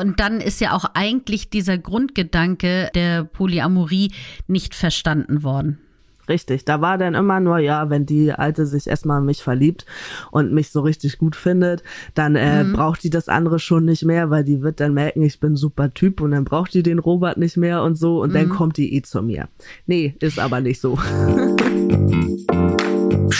Und dann ist ja auch eigentlich dieser Grundgedanke der Polyamorie nicht verstanden worden. Richtig, da war dann immer nur, ja, wenn die Alte sich erstmal in mich verliebt und mich so richtig gut findet, dann äh, mhm. braucht die das andere schon nicht mehr, weil die wird dann merken, ich bin super Typ und dann braucht die den Robert nicht mehr und so und mhm. dann kommt die eh zu mir. Nee, ist aber nicht so.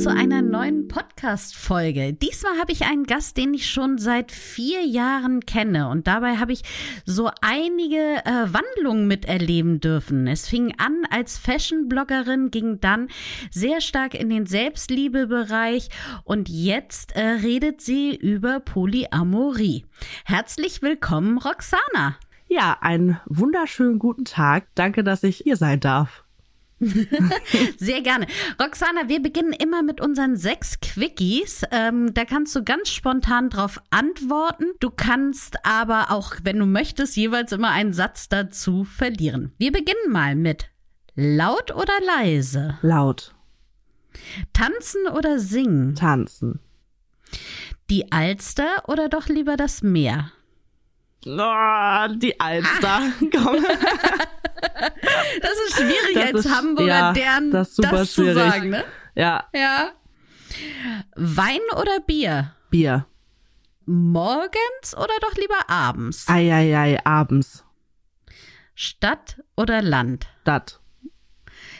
Zu einer neuen Podcast-Folge. Diesmal habe ich einen Gast, den ich schon seit vier Jahren kenne und dabei habe ich so einige äh, Wandlungen miterleben dürfen. Es fing an als Fashion-Bloggerin, ging dann sehr stark in den Selbstliebe-Bereich und jetzt äh, redet sie über Polyamorie. Herzlich willkommen, Roxana. Ja, einen wunderschönen guten Tag. Danke, dass ich hier sein darf. Sehr gerne. Roxana, wir beginnen immer mit unseren sechs Quickies. Ähm, da kannst du ganz spontan drauf antworten. Du kannst aber auch, wenn du möchtest, jeweils immer einen Satz dazu verlieren. Wir beginnen mal mit laut oder leise? Laut. Tanzen oder singen? Tanzen. Die Alster oder doch lieber das Meer? Oh, die Alster. Komm. Das ist schwierig das als ist, Hamburger, ja, deren das, das zu sagen, ne? Ja. Ja. Wein oder Bier? Bier. Morgens oder doch lieber abends? Eieiei, ei, ei, abends. Stadt oder Land? Stadt.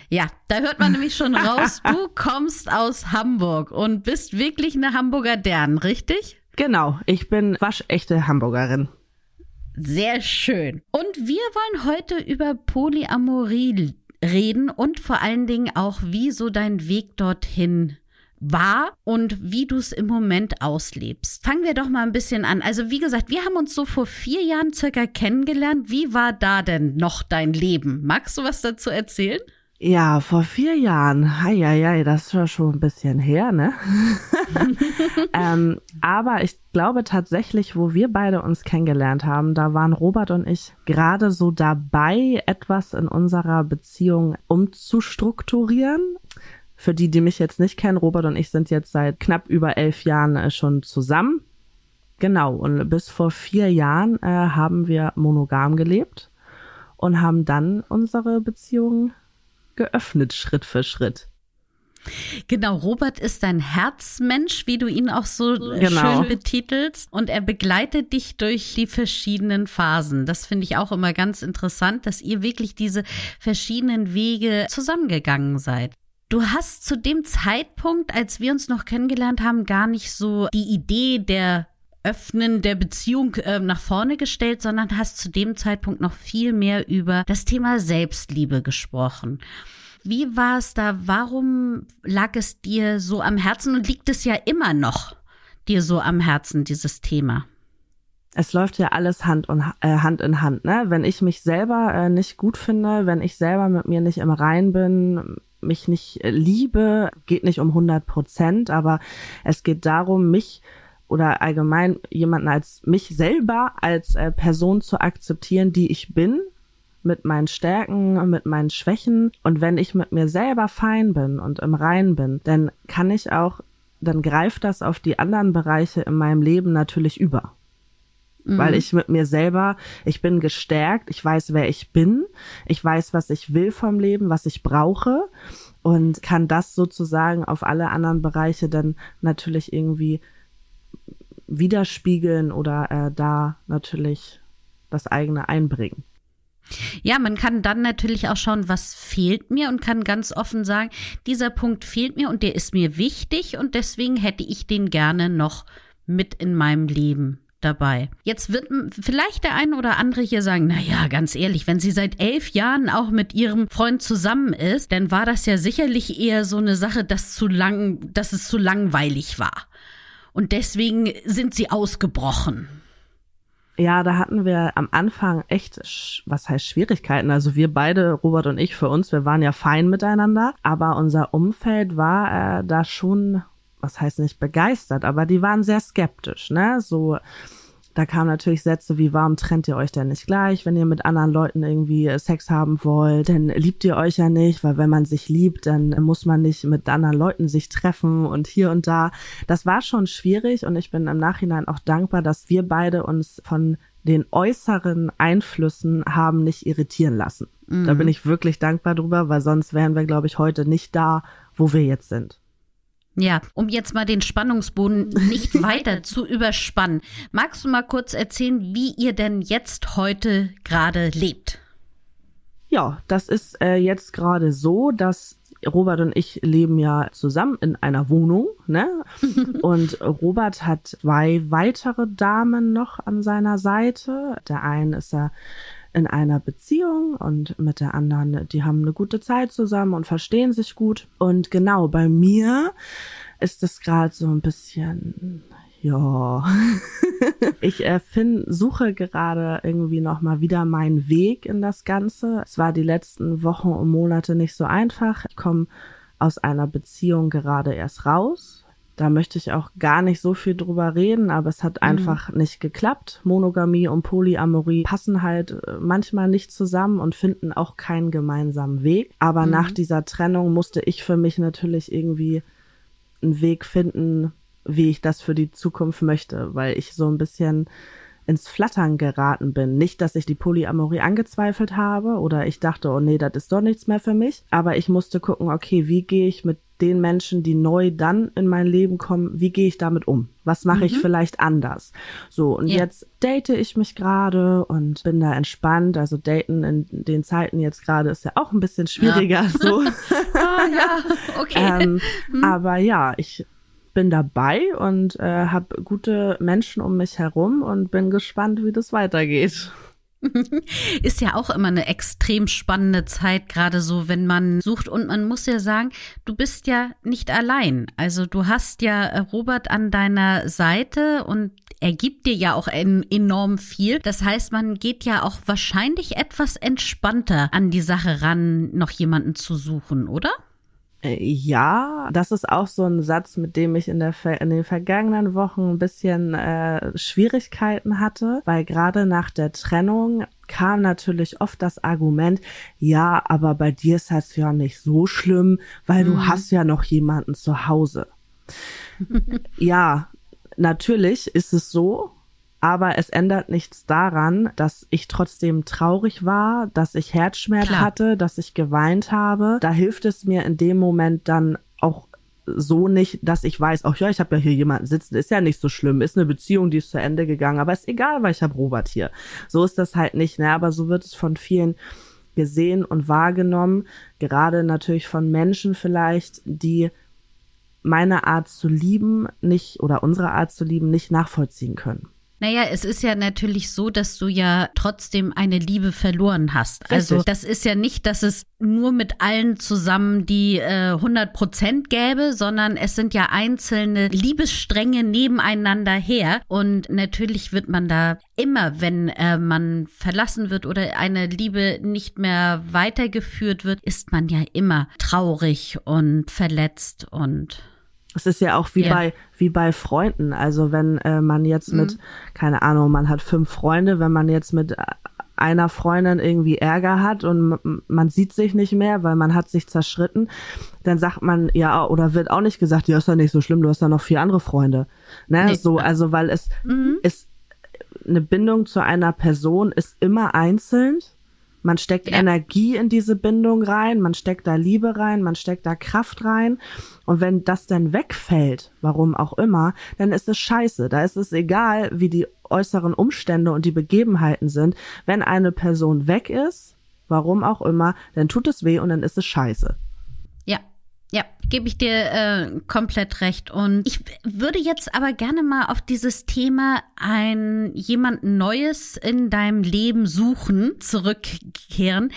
Ja, da hört man nämlich schon raus, du kommst aus Hamburg und bist wirklich eine Hamburger Dern, richtig? Genau, ich bin waschechte Hamburgerin. Sehr schön. Und wir wollen heute über Polyamorie reden und vor allen Dingen auch, wie so dein Weg dorthin war und wie du es im Moment auslebst. Fangen wir doch mal ein bisschen an. Also wie gesagt, wir haben uns so vor vier Jahren circa kennengelernt. Wie war da denn noch dein Leben? Magst du was dazu erzählen? Ja, vor vier Jahren. Heieiei, das ist ja schon ein bisschen her, ne? ähm, aber ich glaube tatsächlich, wo wir beide uns kennengelernt haben, da waren Robert und ich gerade so dabei, etwas in unserer Beziehung umzustrukturieren. Für die, die mich jetzt nicht kennen, Robert und ich sind jetzt seit knapp über elf Jahren äh, schon zusammen. Genau, und bis vor vier Jahren äh, haben wir monogam gelebt und haben dann unsere Beziehung geöffnet, Schritt für Schritt. Genau, Robert ist ein Herzmensch, wie du ihn auch so äh, genau. schön betitelst. Und er begleitet dich durch die verschiedenen Phasen. Das finde ich auch immer ganz interessant, dass ihr wirklich diese verschiedenen Wege zusammengegangen seid. Du hast zu dem Zeitpunkt, als wir uns noch kennengelernt haben, gar nicht so die Idee der Öffnen der Beziehung äh, nach vorne gestellt, sondern hast zu dem Zeitpunkt noch viel mehr über das Thema Selbstliebe gesprochen. Wie war es da? Warum lag es dir so am Herzen und liegt es ja immer noch dir so am Herzen, dieses Thema? Es läuft ja alles Hand, und, äh, Hand in Hand. Ne? Wenn ich mich selber äh, nicht gut finde, wenn ich selber mit mir nicht im Rein bin, mich nicht äh, liebe, geht nicht um 100 Prozent, aber es geht darum, mich oder allgemein jemanden als mich selber als äh, Person zu akzeptieren, die ich bin, mit meinen Stärken, mit meinen Schwächen. Und wenn ich mit mir selber fein bin und im Rein bin, dann kann ich auch, dann greift das auf die anderen Bereiche in meinem Leben natürlich über. Mhm. Weil ich mit mir selber, ich bin gestärkt, ich weiß, wer ich bin, ich weiß, was ich will vom Leben, was ich brauche und kann das sozusagen auf alle anderen Bereiche dann natürlich irgendwie widerspiegeln oder äh, da natürlich das eigene einbringen. Ja, man kann dann natürlich auch schauen, was fehlt mir und kann ganz offen sagen, dieser Punkt fehlt mir und der ist mir wichtig und deswegen hätte ich den gerne noch mit in meinem Leben dabei. Jetzt wird vielleicht der eine oder andere hier sagen, na ja, ganz ehrlich, wenn sie seit elf Jahren auch mit ihrem Freund zusammen ist, dann war das ja sicherlich eher so eine Sache, dass zu lang, dass es zu langweilig war und deswegen sind sie ausgebrochen. Ja, da hatten wir am Anfang echt, was heißt Schwierigkeiten. Also wir beide, Robert und ich, für uns, wir waren ja fein miteinander, aber unser Umfeld war äh, da schon, was heißt nicht begeistert, aber die waren sehr skeptisch, ne? So, da kamen natürlich Sätze wie, warum trennt ihr euch denn nicht gleich, wenn ihr mit anderen Leuten irgendwie äh, Sex haben wollt? Denn liebt ihr euch ja nicht, weil wenn man sich liebt, dann muss man nicht mit anderen Leuten sich treffen und hier und da. Das war schon schwierig und ich bin im Nachhinein auch dankbar, dass wir beide uns von den äußeren Einflüssen haben nicht irritieren lassen. Mhm. Da bin ich wirklich dankbar drüber, weil sonst wären wir, glaube ich, heute nicht da, wo wir jetzt sind. Ja, um jetzt mal den Spannungsboden nicht weiter zu überspannen, magst du mal kurz erzählen, wie ihr denn jetzt heute gerade lebt? Ja, das ist äh, jetzt gerade so, dass Robert und ich leben ja zusammen in einer Wohnung, ne? Und Robert hat zwei weitere Damen noch an seiner Seite. Der einen ist er in einer Beziehung und mit der anderen, die haben eine gute Zeit zusammen und verstehen sich gut. Und genau, bei mir ist es gerade so ein bisschen, ja. ich äh, find, suche gerade irgendwie nochmal wieder meinen Weg in das Ganze. Es war die letzten Wochen und Monate nicht so einfach. Ich komme aus einer Beziehung gerade erst raus da möchte ich auch gar nicht so viel drüber reden, aber es hat mhm. einfach nicht geklappt. Monogamie und Polyamorie passen halt äh, manchmal nicht zusammen und finden auch keinen gemeinsamen Weg. Aber mhm. nach dieser Trennung musste ich für mich natürlich irgendwie einen Weg finden, wie ich das für die Zukunft möchte, weil ich so ein bisschen ins Flattern geraten bin. Nicht, dass ich die Polyamorie angezweifelt habe oder ich dachte, oh nee, das ist doch nichts mehr für mich. Aber ich musste gucken, okay, wie gehe ich mit den Menschen, die neu dann in mein Leben kommen, wie gehe ich damit um? Was mache mhm. ich vielleicht anders? So, und ja. jetzt date ich mich gerade und bin da entspannt. Also daten in den Zeiten jetzt gerade ist ja auch ein bisschen schwieriger. Ja. So. ah, ja, okay. ähm, mhm. Aber ja, ich bin dabei und äh, habe gute Menschen um mich herum und bin gespannt, wie das weitergeht. Ist ja auch immer eine extrem spannende Zeit, gerade so, wenn man sucht. Und man muss ja sagen, du bist ja nicht allein. Also du hast ja äh, Robert an deiner Seite und er gibt dir ja auch enorm viel. Das heißt, man geht ja auch wahrscheinlich etwas entspannter an die Sache ran, noch jemanden zu suchen, oder? Äh, ja, das ist auch so ein Satz, mit dem ich in, der, in den vergangenen Wochen ein bisschen äh, Schwierigkeiten hatte, weil gerade nach der Trennung kam natürlich oft das Argument, ja, aber bei dir ist das ja nicht so schlimm, weil mhm. du hast ja noch jemanden zu Hause. ja, natürlich ist es so, aber es ändert nichts daran, dass ich trotzdem traurig war, dass ich Herzschmerz Klar. hatte, dass ich geweint habe. Da hilft es mir in dem Moment dann auch so nicht, dass ich weiß, ach ja, ich habe ja hier jemanden sitzen, ist ja nicht so schlimm, ist eine Beziehung, die ist zu Ende gegangen, aber ist egal, weil ich habe Robert hier. So ist das halt nicht, ne? Aber so wird es von vielen gesehen und wahrgenommen, gerade natürlich von Menschen vielleicht, die meine Art zu lieben nicht oder unsere Art zu lieben nicht nachvollziehen können. Naja, es ist ja natürlich so, dass du ja trotzdem eine Liebe verloren hast. Also, Richtig. Also das ist ja nicht, dass es nur mit allen zusammen die äh, 100 Prozent gäbe, sondern es sind ja einzelne Liebesstränge nebeneinander her. Und natürlich wird man da immer, wenn äh, man verlassen wird oder eine Liebe nicht mehr weitergeführt wird, ist man ja immer traurig und verletzt und es ist ja auch wie yeah. bei wie bei Freunden. Also wenn äh, man jetzt mhm. mit keine Ahnung, man hat fünf Freunde, wenn man jetzt mit einer Freundin irgendwie Ärger hat und man sieht sich nicht mehr, weil man hat sich zerschritten, dann sagt man ja oder wird auch nicht gesagt, ja ist ja nicht so schlimm, du hast ja noch vier andere Freunde. Ne, nee. so also weil es mhm. ist eine Bindung zu einer Person ist immer einzeln man steckt ja. Energie in diese Bindung rein, man steckt da Liebe rein, man steckt da Kraft rein. Und wenn das dann wegfällt, warum auch immer, dann ist es scheiße. Da ist es egal, wie die äußeren Umstände und die Begebenheiten sind. Wenn eine Person weg ist, warum auch immer, dann tut es weh und dann ist es scheiße. Ja, gebe ich dir äh, komplett recht. Und ich würde jetzt aber gerne mal auf dieses Thema ein jemand Neues in deinem Leben suchen, zurückkehren.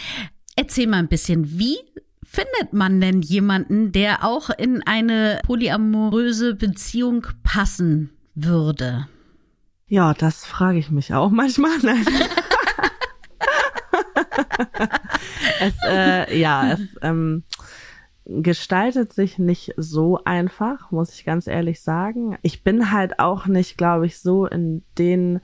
Erzähl mal ein bisschen, wie findet man denn jemanden, der auch in eine polyamoröse Beziehung passen würde? Ja, das frage ich mich auch manchmal. Nein. es, äh, ja, es ähm, gestaltet sich nicht so einfach, muss ich ganz ehrlich sagen. Ich bin halt auch nicht, glaube ich, so in den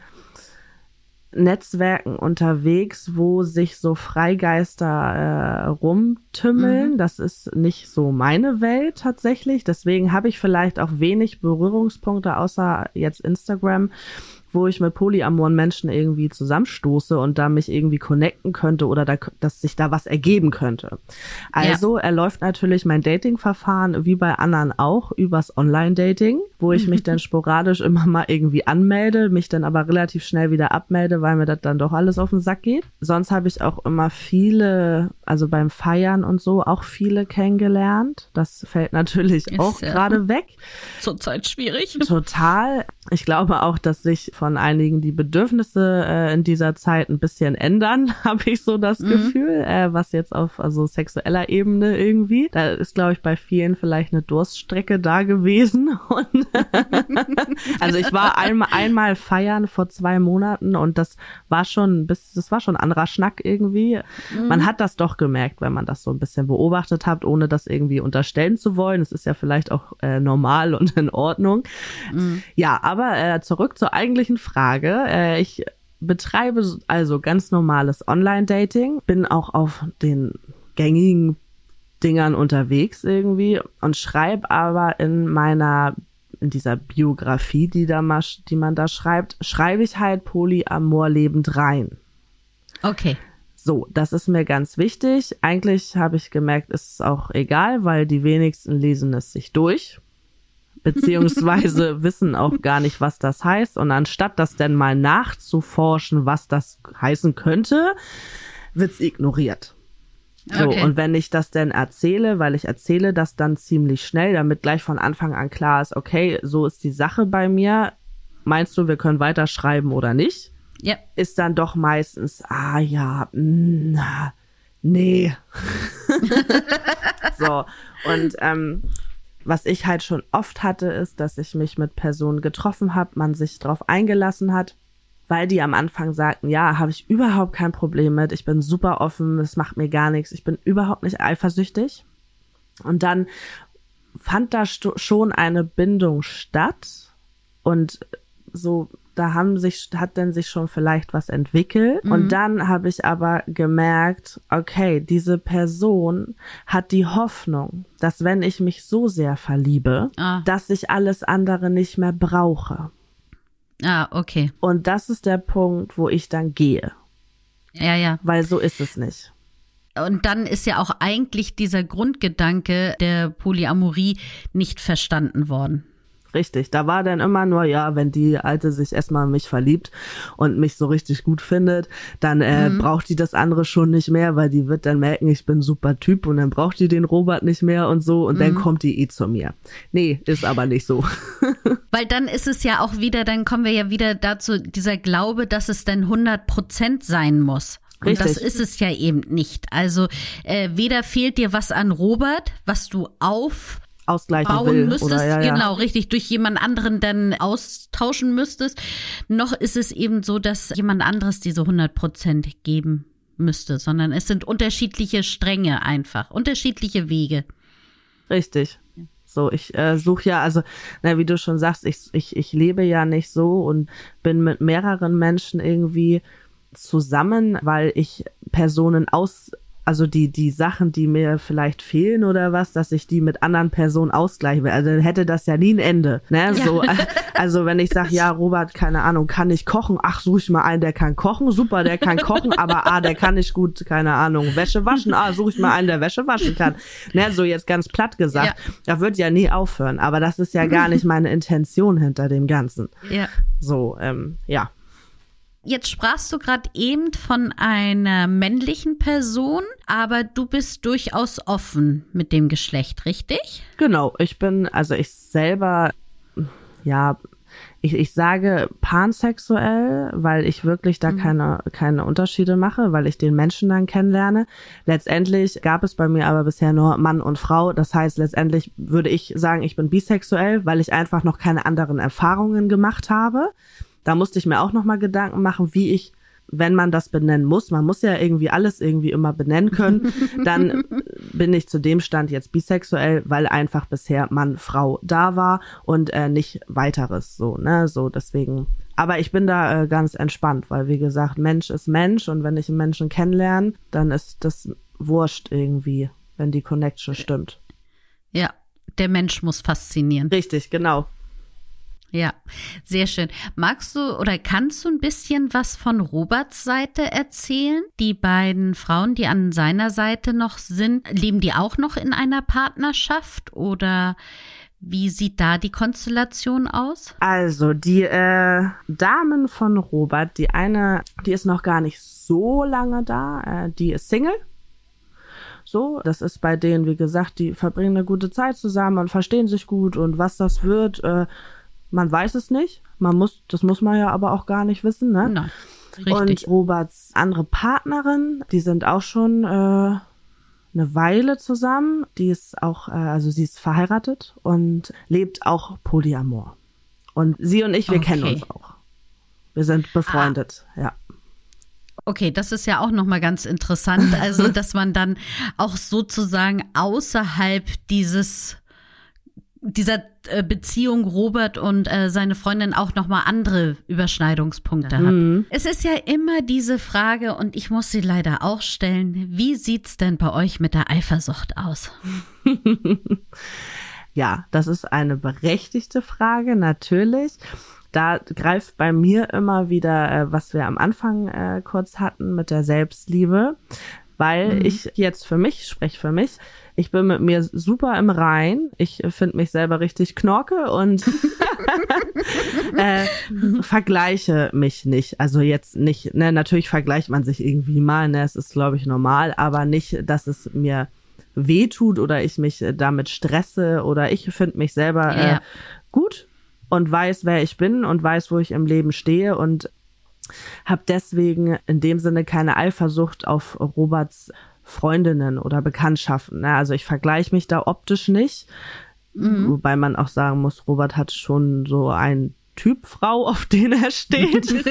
Netzwerken unterwegs, wo sich so Freigeister äh, rumtümmeln. Mhm. Das ist nicht so meine Welt tatsächlich. Deswegen habe ich vielleicht auch wenig Berührungspunkte außer jetzt Instagram wo ich mit polyamoren Menschen irgendwie zusammenstoße und da mich irgendwie connecten könnte oder da, dass sich da was ergeben könnte. Also ja. er läuft natürlich mein Dating-Verfahren wie bei anderen auch übers Online-Dating, wo ich mich dann sporadisch immer mal irgendwie anmelde, mich dann aber relativ schnell wieder abmelde, weil mir das dann doch alles auf den Sack geht. Sonst habe ich auch immer viele, also beim Feiern und so, auch viele kennengelernt. Das fällt natürlich Ist auch ja gerade weg. Zurzeit schwierig. Total. Ich glaube auch, dass sich von einigen die Bedürfnisse äh, in dieser Zeit ein bisschen ändern, habe ich so das mhm. Gefühl, äh, was jetzt auf also sexueller Ebene irgendwie. Da ist, glaube ich, bei vielen vielleicht eine Durststrecke da gewesen. Und also ich war einmal, einmal feiern vor zwei Monaten und das war schon bis, das war schon anderer Schnack irgendwie. Mhm. Man hat das doch gemerkt, wenn man das so ein bisschen beobachtet hat, ohne das irgendwie unterstellen zu wollen. Es ist ja vielleicht auch äh, normal und in Ordnung. Mhm. Ja, aber äh, zurück zur eigentlichen Frage. Äh, ich betreibe also ganz normales Online-Dating, bin auch auf den gängigen Dingern unterwegs irgendwie und schreibe aber in meiner in dieser Biografie, die da mal, die man da schreibt, schreibe ich halt Polyamor lebend rein. Okay. So, das ist mir ganz wichtig. Eigentlich habe ich gemerkt, ist es auch egal, weil die wenigsten lesen es sich durch beziehungsweise wissen auch gar nicht, was das heißt. Und anstatt das denn mal nachzuforschen, was das heißen könnte, wird's ignoriert. So, okay. und wenn ich das denn erzähle, weil ich erzähle das dann ziemlich schnell, damit gleich von Anfang an klar ist, okay, so ist die Sache bei mir. Meinst du, wir können weiterschreiben oder nicht? Ja. Ist dann doch meistens, ah ja, na, nee. so, und ähm, was ich halt schon oft hatte, ist, dass ich mich mit Personen getroffen habe, man sich drauf eingelassen hat, weil die am Anfang sagten, ja, habe ich überhaupt kein Problem mit, ich bin super offen, es macht mir gar nichts, ich bin überhaupt nicht eifersüchtig. Und dann fand da schon eine Bindung statt und so da haben sich, hat denn sich schon vielleicht was entwickelt. Mhm. Und dann habe ich aber gemerkt, okay, diese Person hat die Hoffnung, dass wenn ich mich so sehr verliebe, ah. dass ich alles andere nicht mehr brauche. Ah, okay. Und das ist der Punkt, wo ich dann gehe. Ja, ja. Weil so ist es nicht. Und dann ist ja auch eigentlich dieser Grundgedanke der Polyamorie nicht verstanden worden. Richtig, da war dann immer nur, ja, wenn die Alte sich erstmal in mich verliebt und mich so richtig gut findet, dann äh, mhm. braucht die das andere schon nicht mehr, weil die wird dann merken, ich bin super Typ und dann braucht die den Robert nicht mehr und so und mhm. dann kommt die eh zu mir. Nee, ist aber nicht so. weil dann ist es ja auch wieder, dann kommen wir ja wieder dazu, dieser Glaube, dass es dann 100 Prozent sein muss. Und Richtig. das ist es ja eben nicht. Also äh, weder fehlt dir was an Robert, was du auf ausgleichen bauen will. müsstest, oder, ja, ja. genau, richtig, durch jemand anderen dann austauschen müsstest. Noch ist es eben so, dass jemand anderes diese 100 Prozent geben müsste, sondern es sind unterschiedliche Stränge einfach, unterschiedliche Wege. Richtig. So, ich äh, suche ja, also, na, wie du schon sagst, ich, ich, ich lebe ja nicht so und bin mit mehreren Menschen irgendwie zusammen, weil ich Personen aus also die, die Sachen, die mir vielleicht fehlen oder was, dass ich die mit anderen Personen ausgleiche. Also dann hätte das ja nie ein Ende. Ne? Ja. So, also wenn ich sage, ja, Robert, keine Ahnung, kann ich kochen, ach, suche ich mal einen, der kann kochen, super, der kann kochen, aber ah, der kann nicht gut, keine Ahnung, Wäsche waschen, ah, suche ich mal einen, der Wäsche waschen kann. Ne? So jetzt ganz platt gesagt. Ja. Das wird ja nie aufhören, aber das ist ja gar nicht meine Intention hinter dem Ganzen. Ja. So, ähm, ja. Jetzt sprachst du gerade eben von einer männlichen Person, aber du bist durchaus offen mit dem Geschlecht, richtig? Genau, ich bin, also ich selber, ja, ich, ich sage pansexuell, weil ich wirklich da mhm. keine, keine Unterschiede mache, weil ich den Menschen dann kennenlerne. Letztendlich gab es bei mir aber bisher nur Mann und Frau. Das heißt, letztendlich würde ich sagen, ich bin bisexuell, weil ich einfach noch keine anderen Erfahrungen gemacht habe. Da musste ich mir auch nochmal Gedanken machen, wie ich wenn man das benennen muss, man muss ja irgendwie alles irgendwie immer benennen können, dann bin ich zu dem Stand jetzt bisexuell, weil einfach bisher Mann, Frau da war und äh, nicht weiteres so, ne, so deswegen. Aber ich bin da äh, ganz entspannt, weil wie gesagt, Mensch ist Mensch und wenn ich einen Menschen kennenlerne, dann ist das wurscht irgendwie, wenn die Connection stimmt. Ja, der Mensch muss faszinieren. Richtig, genau. Ja, sehr schön. Magst du oder kannst du ein bisschen was von Roberts Seite erzählen? Die beiden Frauen, die an seiner Seite noch sind, leben die auch noch in einer Partnerschaft oder wie sieht da die Konstellation aus? Also, die äh, Damen von Robert, die eine, die ist noch gar nicht so lange da, äh, die ist Single. So, das ist bei denen, wie gesagt, die verbringen eine gute Zeit zusammen und verstehen sich gut und was das wird, äh, man weiß es nicht. Man muss, das muss man ja aber auch gar nicht wissen, ne? Nein. Richtig. Und Roberts andere Partnerin, die sind auch schon äh, eine Weile zusammen. Die ist auch, äh, also sie ist verheiratet und lebt auch Polyamor. Und sie und ich, wir okay. kennen uns auch. Wir sind befreundet, ah. ja. Okay, das ist ja auch noch mal ganz interessant, also dass man dann auch sozusagen außerhalb dieses dieser äh, Beziehung Robert und äh, seine Freundin auch noch mal andere Überschneidungspunkte mhm. hat. Es ist ja immer diese Frage und ich muss sie leider auch stellen, wie sieht's denn bei euch mit der Eifersucht aus? ja, das ist eine berechtigte Frage, natürlich. Da greift bei mir immer wieder, äh, was wir am Anfang äh, kurz hatten mit der Selbstliebe, weil mhm. ich jetzt für mich, spreche für mich, ich bin mit mir super im Rein. Ich finde mich selber richtig knorke und äh, vergleiche mich nicht. Also jetzt nicht, ne, natürlich vergleicht man sich irgendwie mal, ne, es ist, glaube ich, normal, aber nicht, dass es mir wehtut oder ich mich damit stresse oder ich finde mich selber äh, ja. gut und weiß, wer ich bin und weiß, wo ich im Leben stehe und habe deswegen in dem Sinne keine Eifersucht auf Roberts Freundinnen oder Bekanntschaften. Ne? Also ich vergleiche mich da optisch nicht. Mhm. Wobei man auch sagen muss, Robert hat schon so ein Typ Frau, auf den er steht.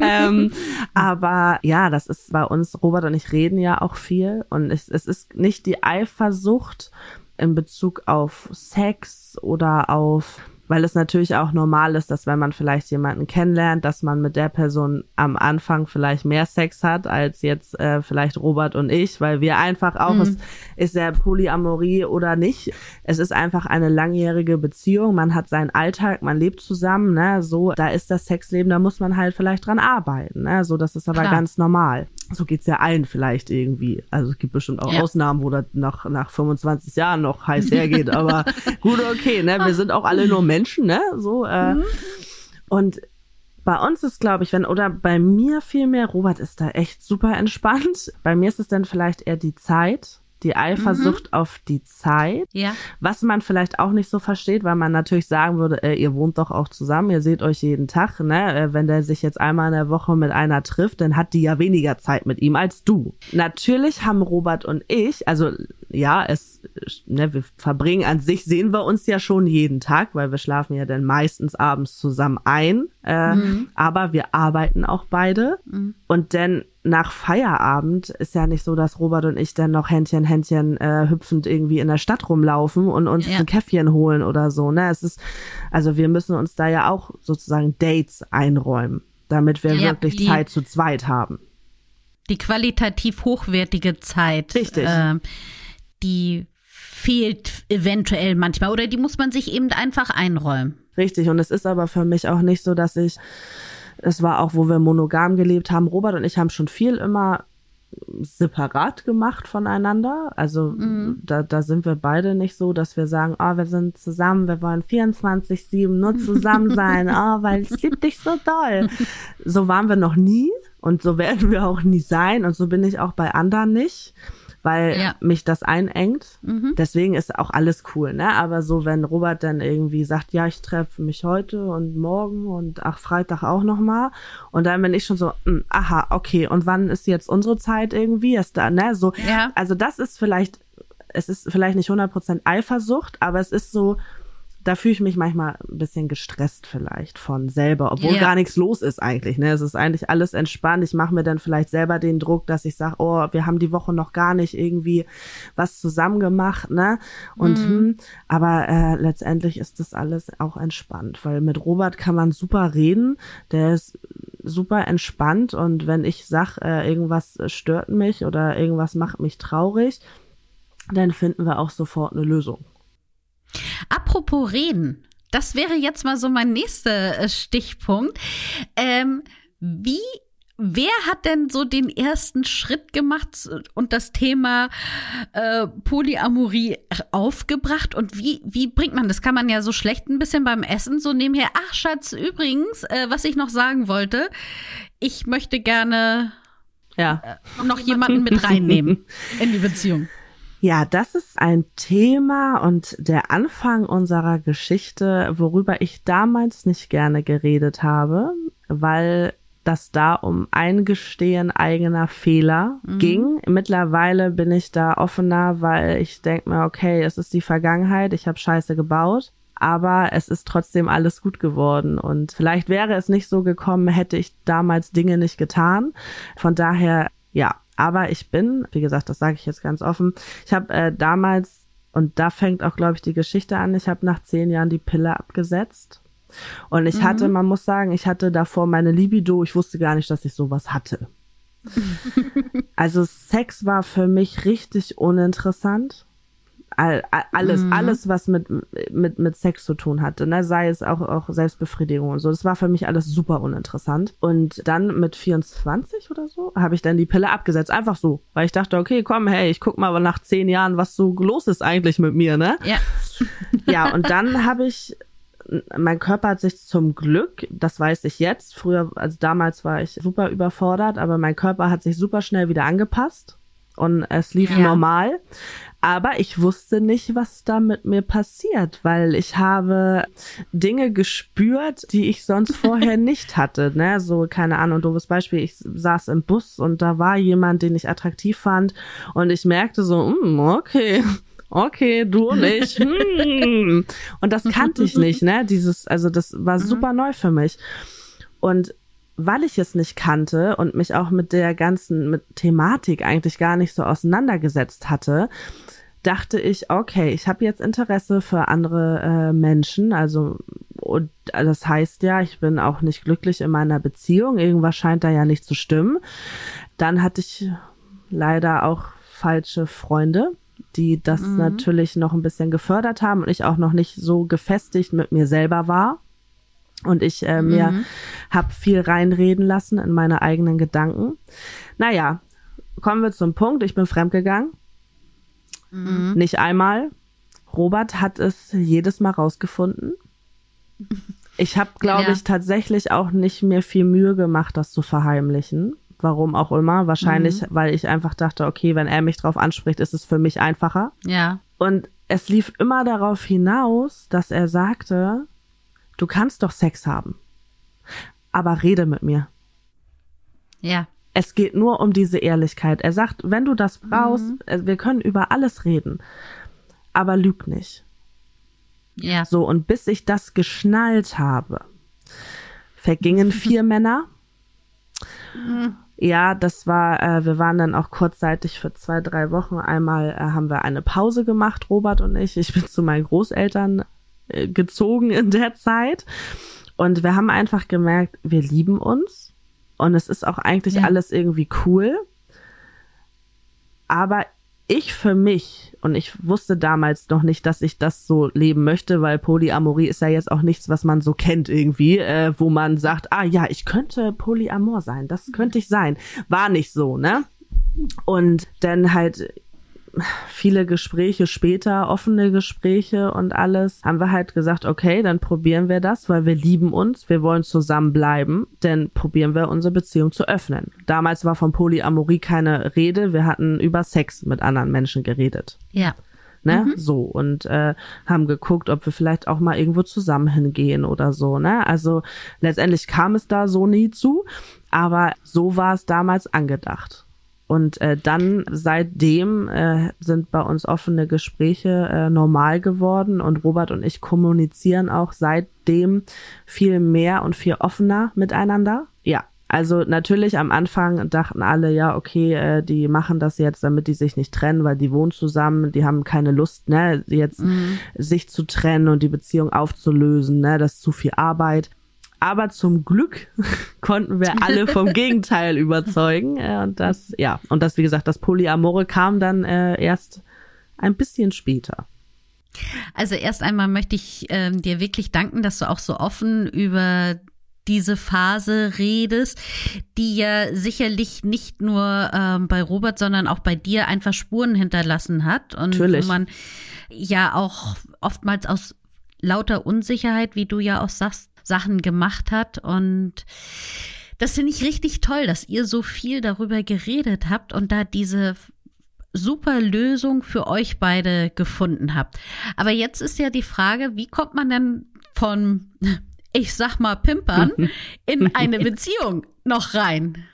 ähm, aber ja, das ist bei uns, Robert und ich reden ja auch viel und es, es ist nicht die Eifersucht in Bezug auf Sex oder auf weil es natürlich auch normal ist, dass wenn man vielleicht jemanden kennenlernt, dass man mit der Person am Anfang vielleicht mehr Sex hat als jetzt äh, vielleicht Robert und ich, weil wir einfach auch, mhm. es ist ja Polyamorie oder nicht, es ist einfach eine langjährige Beziehung, man hat seinen Alltag, man lebt zusammen, ne, so, da ist das Sexleben, da muss man halt vielleicht dran arbeiten, ne, so, das ist aber Klar. ganz normal. So geht's ja allen vielleicht irgendwie. Also es gibt bestimmt auch ja. Ausnahmen, wo das nach, nach 25 Jahren noch heiß hergeht, aber gut, okay, ne, wir sind auch alle nur Menschen Menschen, ne? So, äh, mhm. Und bei uns ist, glaube ich, wenn, oder bei mir vielmehr, Robert ist da echt super entspannt. Bei mir ist es dann vielleicht eher die Zeit, die Eifersucht mhm. auf die Zeit. Ja. Was man vielleicht auch nicht so versteht, weil man natürlich sagen würde, äh, ihr wohnt doch auch zusammen, ihr seht euch jeden Tag, ne? Äh, wenn der sich jetzt einmal in der Woche mit einer trifft, dann hat die ja weniger Zeit mit ihm als du. Natürlich haben Robert und ich, also ja, es, ne, wir verbringen an sich, sehen wir uns ja schon jeden Tag, weil wir schlafen ja dann meistens abends zusammen ein. Äh, mhm. Aber wir arbeiten auch beide. Mhm. Und dann nach Feierabend ist ja nicht so, dass Robert und ich dann noch Händchen, Händchen äh, hüpfend irgendwie in der Stadt rumlaufen und uns ja. ein Käffchen holen oder so. Ne, es ist, also wir müssen uns da ja auch sozusagen Dates einräumen, damit wir ja, wirklich Zeit zu zweit haben. Die qualitativ hochwertige Zeit. Richtig. Äh, die fehlt eventuell manchmal oder die muss man sich eben einfach einräumen. Richtig, und es ist aber für mich auch nicht so, dass ich, es war auch, wo wir monogam gelebt haben, Robert und ich haben schon viel immer separat gemacht voneinander. Also mhm. da, da sind wir beide nicht so, dass wir sagen, oh, wir sind zusammen, wir wollen 24-7 nur zusammen sein, oh, weil ich liebe dich so doll. So waren wir noch nie und so werden wir auch nie sein und so bin ich auch bei anderen nicht weil ja. mich das einengt. Mhm. Deswegen ist auch alles cool, ne? Aber so, wenn Robert dann irgendwie sagt, ja, ich treffe mich heute und morgen und ach, Freitag auch nochmal. Und dann bin ich schon so, mh, hm, aha, okay, und wann ist jetzt unsere Zeit irgendwie? Ist da, ne? So, ja. also das ist vielleicht, es ist vielleicht nicht 100% Eifersucht, aber es ist so, da fühle ich mich manchmal ein bisschen gestresst vielleicht von selber, obwohl ja. gar nichts los ist eigentlich. Ne? Es ist eigentlich alles entspannt. Ich mache mir dann vielleicht selber den Druck, dass ich sage, oh, wir haben die Woche noch gar nicht irgendwie was zusammen gemacht, ne? Und mhm. hm, aber äh, letztendlich ist das alles auch entspannt, weil mit Robert kann man super reden. Der ist super entspannt und wenn ich sag, äh, irgendwas stört mich oder irgendwas macht mich traurig, dann finden wir auch sofort eine Lösung. Apropos reden, das wäre jetzt mal so mein nächster äh, Stichpunkt. Ähm, wie Wer hat denn so den ersten Schritt gemacht und das Thema äh, Polyamorie aufgebracht? Und wie, wie bringt man das? Kann man ja so schlecht ein bisschen beim Essen so nebenher. Ach, Schatz, übrigens, äh, was ich noch sagen wollte, ich möchte gerne ja. äh, noch jemanden mit reinnehmen in die Beziehung. Ja, das ist ein Thema und der Anfang unserer Geschichte, worüber ich damals nicht gerne geredet habe, weil das da um Eingestehen eigener Fehler mhm. ging. Mittlerweile bin ich da offener, weil ich denke mir, okay, es ist die Vergangenheit, ich habe Scheiße gebaut, aber es ist trotzdem alles gut geworden und vielleicht wäre es nicht so gekommen, hätte ich damals Dinge nicht getan. Von daher, ja, aber ich bin, wie gesagt, das sage ich jetzt ganz offen, ich habe äh, damals, und da fängt auch, glaube ich, die Geschichte an, ich habe nach zehn Jahren die Pille abgesetzt. Und ich mhm. hatte, man muss sagen, ich hatte davor meine Libido, ich wusste gar nicht, dass ich sowas hatte. also Sex war für mich richtig uninteressant all, alles, mhm. alles, was mit, mit, mit Sex zu tun hatte, ne? sei es auch, auch Selbstbefriedigung und so. Das war für mich alles super uninteressant. Und dann mit 24 oder so habe ich dann die Pille abgesetzt. Einfach so. Weil ich dachte, okay, komm, hey, ich guck mal nach zehn Jahren, was so los ist eigentlich mit mir, ne? Ja. ja, und dann habe ich mein Körper hat sich zum Glück, das weiß ich jetzt, früher, also damals war ich super überfordert, aber mein Körper hat sich super schnell wieder angepasst und es lief ja. normal. Aber ich wusste nicht, was da mit mir passiert, weil ich habe Dinge gespürt, die ich sonst vorher nicht hatte. Ne? So, keine Ahnung, doofes Beispiel, ich saß im Bus und da war jemand, den ich attraktiv fand und ich merkte so, mm, okay, okay, du nicht. Hm. Und das kannte ich nicht, ne? Dieses, also das war mhm. super neu für mich. Und weil ich es nicht kannte und mich auch mit der ganzen mit Thematik eigentlich gar nicht so auseinandergesetzt hatte, dachte ich, okay, ich habe jetzt Interesse für andere äh, Menschen, also und das heißt ja, ich bin auch nicht glücklich in meiner Beziehung, irgendwas scheint da ja nicht zu stimmen. Dann hatte ich leider auch falsche Freunde, die das mhm. natürlich noch ein bisschen gefördert haben und ich auch noch nicht so gefestigt mit mir selber war. Und ich äh, mir mhm. habe viel reinreden lassen in meine eigenen Gedanken. Naja, kommen wir zum Punkt. Ich bin fremdgegangen. Mhm. Nicht einmal. Robert hat es jedes Mal rausgefunden. Ich habe, glaube ja. ich, tatsächlich auch nicht mehr viel Mühe gemacht, das zu verheimlichen. Warum auch immer. Wahrscheinlich, mhm. weil ich einfach dachte, okay, wenn er mich drauf anspricht, ist es für mich einfacher. Ja. Und es lief immer darauf hinaus, dass er sagte, du kannst doch Sex haben. Aber rede mit mir. Ja. Es geht nur um diese Ehrlichkeit. Er sagt, wenn du das brauchst, mhm. Äh, wir können über alles reden, aber lüg nicht. Ja. So, und bis ich das geschnallt habe, vergingen vier Männer. Mhm. Ja, das war, äh, wir waren dann auch kurzzeitig für zwei, drei Wochen. Einmal äh, haben wir eine Pause gemacht, Robert und ich. Ich bin zu meinen Großeltern äh, gezogen in der Zeit. Und wir haben einfach gemerkt, wir lieben uns und es ist auch eigentlich ja. alles irgendwie cool. Aber ich für mich, und ich wusste damals noch nicht, dass ich das so leben möchte, weil Polyamorie ist ja jetzt auch nichts, was man so kennt irgendwie, äh, wo man sagt, ah ja, ich könnte Polyamor sein, das könnte ich sein. War nicht so, ne? Und dann halt viele Gespräche später, offene Gespräche und alles, haben wir halt gesagt, okay, dann probieren wir das, weil wir lieben uns, wir wollen zusammenbleiben, denn probieren wir unsere Beziehung zu öffnen. Damals war von Polyamorie keine Rede, wir hatten über Sex mit anderen Menschen geredet. Ja. Ne? Mhm. So, und äh, haben geguckt, ob wir vielleicht auch mal irgendwo zusammen hingehen oder so, ne? Also letztendlich kam es da so nie zu, aber so war es damals angedacht. Und äh, dann seitdem äh, sind bei uns offene Gespräche äh, normal geworden und Robert und ich kommunizieren auch seitdem viel mehr und viel offener miteinander. Ja, also natürlich am Anfang dachten alle, ja, okay, äh, die machen das jetzt, damit die sich nicht trennen, weil die wohnen zusammen, die haben keine Lust, ne, jetzt mhm. sich zu trennen und die Beziehung aufzulösen, ne, das ist zu viel Arbeit. Aber zum Glück konnten wir alle vom Gegenteil überzeugen. Äh, und das, ja, und das, wie gesagt, das Polyamore kam dann äh, erst ein bisschen später. Also erst einmal möchte ich äh, dir wirklich danken, dass du auch so offen über diese Phase redest, die ja sicherlich nicht nur ähm, bei Robert, sondern auch bei dir einfach Spuren hinterlassen hat und Natürlich. wo man ja auch oftmals aus lauter Unsicherheit, wie du ja auch sagst, Sachen gemacht hat und das finde ich richtig toll, dass ihr so viel darüber geredet habt und da diese super Lösung für euch beide gefunden habt. Aber jetzt ist ja die Frage, wie kommt man denn von ich sag mal, Pimpern in eine Beziehung noch rein?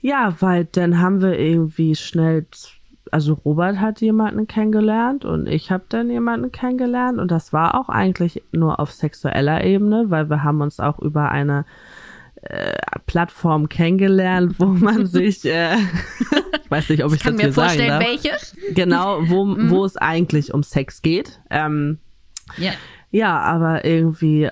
Ja, weil dann haben wir irgendwie schnell, also Robert hat jemanden kennengelernt und ich habe dann jemanden kennengelernt und das war auch eigentlich nur auf sexueller Ebene, weil wir haben uns auch über eine äh, Plattform kennengelernt, wo man sich, äh, ich weiß nicht, ob ich, ich kann das mir vorstellen, sagen darf. welche. Genau, wo, mhm. wo es eigentlich um Sex geht. Ähm, ja. Ja, aber irgendwie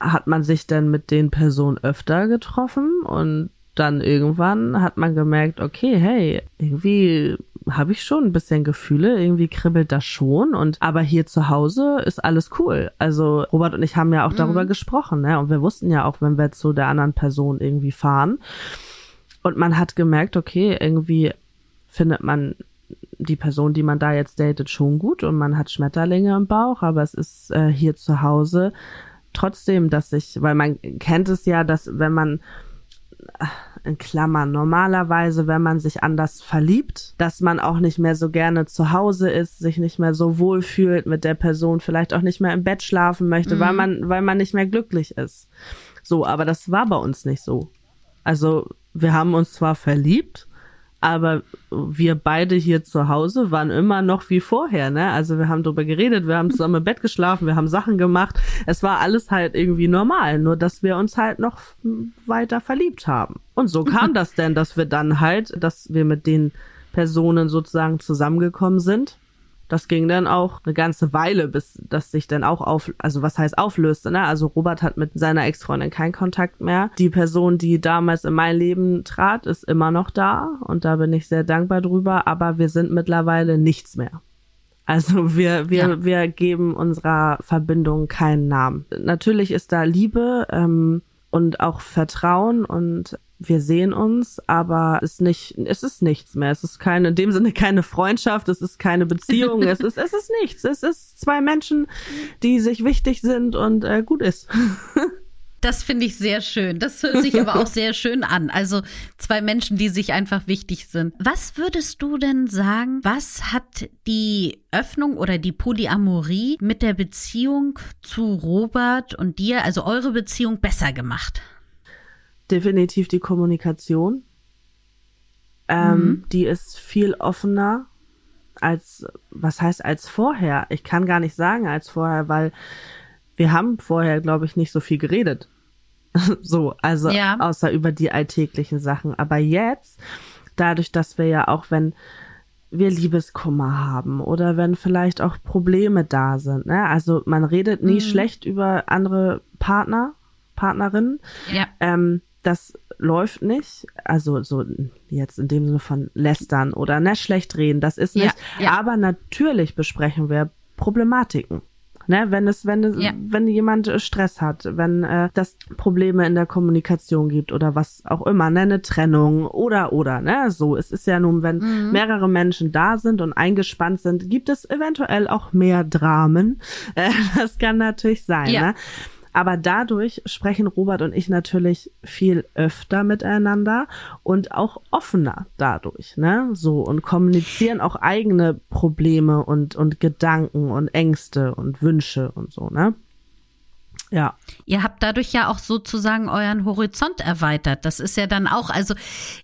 hat man sich dann mit den Personen öfter getroffen und dann irgendwann hat man gemerkt, okay, hey, irgendwie habe ich schon ein bisschen Gefühle, irgendwie kribbelt das schon und aber hier zu Hause ist alles cool. Also Robert und ich haben ja auch mhm. darüber gesprochen, ne? Und wir wussten ja auch, wenn wir zu der anderen Person irgendwie fahren und man hat gemerkt, okay, irgendwie findet man die Person, die man da jetzt datet, schon gut und man hat Schmetterlinge im Bauch, aber es ist äh, hier zu Hause trotzdem, dass ich, weil man kennt es ja, dass wenn man in Klammern normalerweise, wenn man sich anders verliebt, dass man auch nicht mehr so gerne zu Hause ist, sich nicht mehr so wohl fühlt mit der Person, vielleicht auch nicht mehr im Bett schlafen möchte, mhm. weil man, weil man nicht mehr glücklich ist. So, aber das war bei uns nicht so. Also wir haben uns zwar verliebt, aber wir beide hier zu Hause waren immer noch wie vorher, ne? Also wir haben drüber geredet, wir haben zusammen im Bett geschlafen, wir haben Sachen gemacht. Es war alles halt irgendwie normal, nur dass wir uns halt noch weiter verliebt haben. Und so kam das denn, dass wir dann halt, dass wir mit den Personen sozusagen zusammengekommen sind das ging dann auch eine ganze Weile, bis das sich dann auch auf, also was heißt auflöste, ne? Also Robert hat mit seiner Ex-Freundin keinen Kontakt mehr. Die Person, die damals in mein Leben trat, ist immer noch da und da bin ich sehr dankbar drüber, aber wir sind mittlerweile nichts mehr. Also wir, wir, ja. wir geben unserer Verbindung keinen Namen. Natürlich ist da Liebe ähm, und auch Vertrauen und wir sehen uns, aber es ist nicht, es ist nichts mehr. Es ist keine, in dem Sinne keine Freundschaft, es ist keine Beziehung, es ist, es ist nichts. Es ist zwei Menschen, die sich wichtig sind und äh, gut ist. Das finde ich sehr schön. Das hört sich aber auch sehr schön an. Also zwei Menschen, die sich einfach wichtig sind. Was würdest du denn sagen, was hat die Öffnung oder die Polyamorie mit der Beziehung zu Robert und dir, also eure Beziehung, besser gemacht? Definitiv die Kommunikation. Ähm, mhm. Die ist viel offener als, was heißt als vorher? Ich kann gar nicht sagen als vorher, weil wir haben vorher, glaube ich, nicht so viel geredet. so, also ja. außer über die alltäglichen Sachen. Aber jetzt, dadurch, dass wir ja auch, wenn wir Liebeskummer haben oder wenn vielleicht auch Probleme da sind, ne? Also man redet nie mhm. schlecht über andere Partner, Partnerinnen. Ja. Ähm, das läuft nicht. Also so jetzt in dem Sinne von lästern oder ne, schlecht reden, das ist nicht. Ja, ja. Aber natürlich besprechen wir Problematiken. Ne, wenn es, wenn es, ja. wenn jemand äh, Stress hat, wenn äh, das Probleme in der Kommunikation gibt oder was auch immer, ne, eine Trennung oder oder, ne, so. Es ist ja nun, wenn mhm. mehrere Menschen da sind und eingespannt sind, gibt es eventuell auch mehr Dramen. Äh, das kann natürlich sein, ja. ne? Aber dadurch sprechen Robert und ich natürlich viel öfter miteinander und auch offener dadurch, ne? So und kommunizieren auch eigene Probleme und, und Gedanken und Ängste und Wünsche und so, ne? Ja. Ihr habt dadurch ja auch sozusagen euren Horizont erweitert. Das ist ja dann auch, also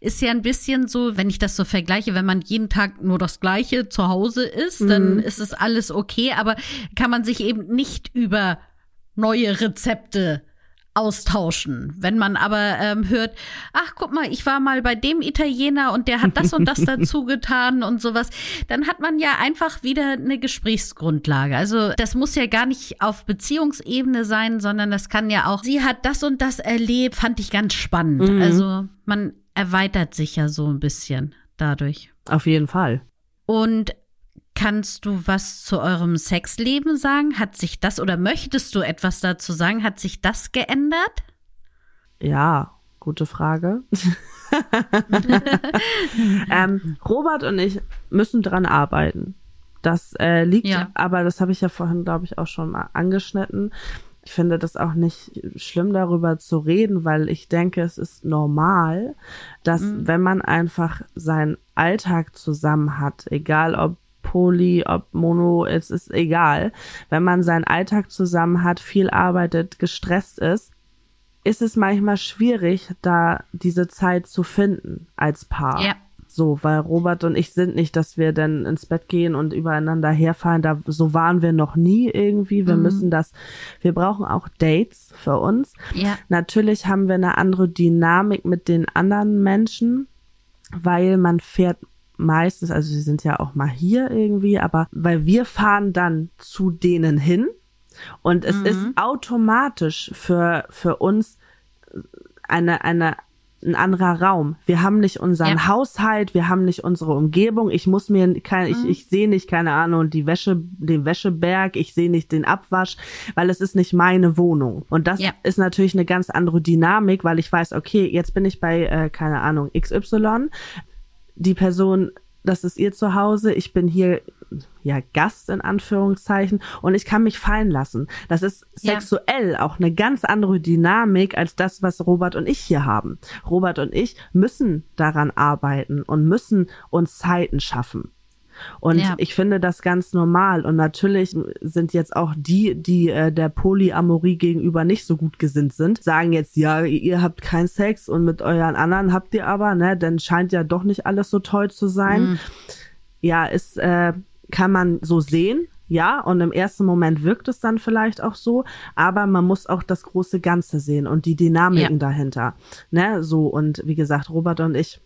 ist ja ein bisschen so, wenn ich das so vergleiche, wenn man jeden Tag nur das Gleiche zu Hause ist, mhm. dann ist es alles okay, aber kann man sich eben nicht über neue Rezepte austauschen. Wenn man aber ähm, hört, ach guck mal, ich war mal bei dem Italiener und der hat das und das dazu getan und sowas, dann hat man ja einfach wieder eine Gesprächsgrundlage. Also das muss ja gar nicht auf Beziehungsebene sein, sondern das kann ja auch, sie hat das und das erlebt, fand ich ganz spannend. Mhm. Also man erweitert sich ja so ein bisschen dadurch. Auf jeden Fall. Und Kannst du was zu eurem Sexleben sagen? Hat sich das oder möchtest du etwas dazu sagen? Hat sich das geändert? Ja, gute Frage. ähm, Robert und ich müssen dran arbeiten. Das äh, liegt, ja. aber das habe ich ja vorhin, glaube ich, auch schon mal angeschnitten. Ich finde das auch nicht schlimm, darüber zu reden, weil ich denke, es ist normal, dass mhm. wenn man einfach seinen Alltag zusammen hat, egal ob Poly, ob Mono, es ist egal. Wenn man seinen Alltag zusammen hat, viel arbeitet, gestresst ist, ist es manchmal schwierig, da diese Zeit zu finden als Paar. Ja. So, weil Robert und ich sind nicht, dass wir dann ins Bett gehen und übereinander herfallen. Da, so waren wir noch nie irgendwie. Wir mhm. müssen das, wir brauchen auch Dates für uns. Ja. Natürlich haben wir eine andere Dynamik mit den anderen Menschen, weil man fährt meistens, also sie sind ja auch mal hier irgendwie, aber weil wir fahren dann zu denen hin und es mhm. ist automatisch für, für uns eine, eine, ein anderer Raum. Wir haben nicht unseren ja. Haushalt, wir haben nicht unsere Umgebung. Ich muss mir kein, mhm. ich, ich sehe nicht, keine Ahnung, die Wäsche, den Wäscheberg, ich sehe nicht den Abwasch, weil es ist nicht meine Wohnung. Und das ja. ist natürlich eine ganz andere Dynamik, weil ich weiß, okay, jetzt bin ich bei, äh, keine Ahnung, XY die Person, das ist ihr Zuhause, ich bin hier ja Gast in Anführungszeichen und ich kann mich fallen lassen. Das ist sexuell ja. auch eine ganz andere Dynamik als das, was Robert und ich hier haben. Robert und ich müssen daran arbeiten und müssen uns Zeiten schaffen. Und ja. ich finde das ganz normal. Und natürlich sind jetzt auch die, die äh, der Polyamorie gegenüber nicht so gut gesinnt sind, sagen jetzt, ja, ihr habt keinen Sex und mit euren anderen habt ihr aber, ne? Dann scheint ja doch nicht alles so toll zu sein. Mhm. Ja, ist, äh, kann man so sehen. Ja, und im ersten Moment wirkt es dann vielleicht auch so, aber man muss auch das große Ganze sehen und die Dynamiken ja. dahinter. Ne, so und wie gesagt, Robert und ich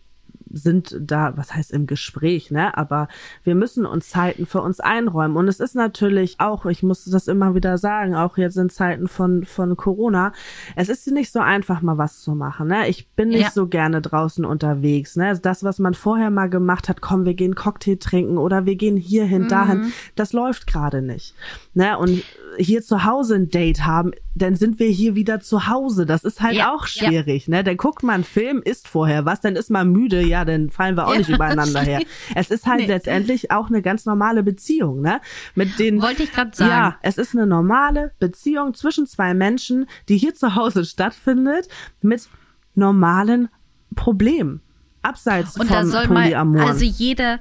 sind da, was heißt im Gespräch, ne? Aber wir müssen uns Zeiten für uns einräumen. Und es ist natürlich auch, ich muss das immer wieder sagen, auch jetzt in Zeiten von, von Corona, es ist nicht so einfach, mal was zu machen, ne? Ich bin nicht ja. so gerne draußen unterwegs, ne? Das, was man vorher mal gemacht hat, komm, wir gehen Cocktail trinken oder wir gehen hierhin, mhm. dahin, das läuft gerade nicht, ne? Und hier zu Hause ein Date haben, dann sind wir hier wieder zu Hause. Das ist halt ja, auch schwierig, ja. ne? Dann guckt man einen Film, isst vorher was, dann ist man müde, ja, dann fallen wir auch ja, nicht übereinander her. Es ist halt nee. letztendlich auch eine ganz normale Beziehung, ne? Mit den Wollte ich gerade sagen. Ja, es ist eine normale Beziehung zwischen zwei Menschen, die hier zu Hause stattfindet mit normalen Problemen. Abseits Und von Polyamor. also jeder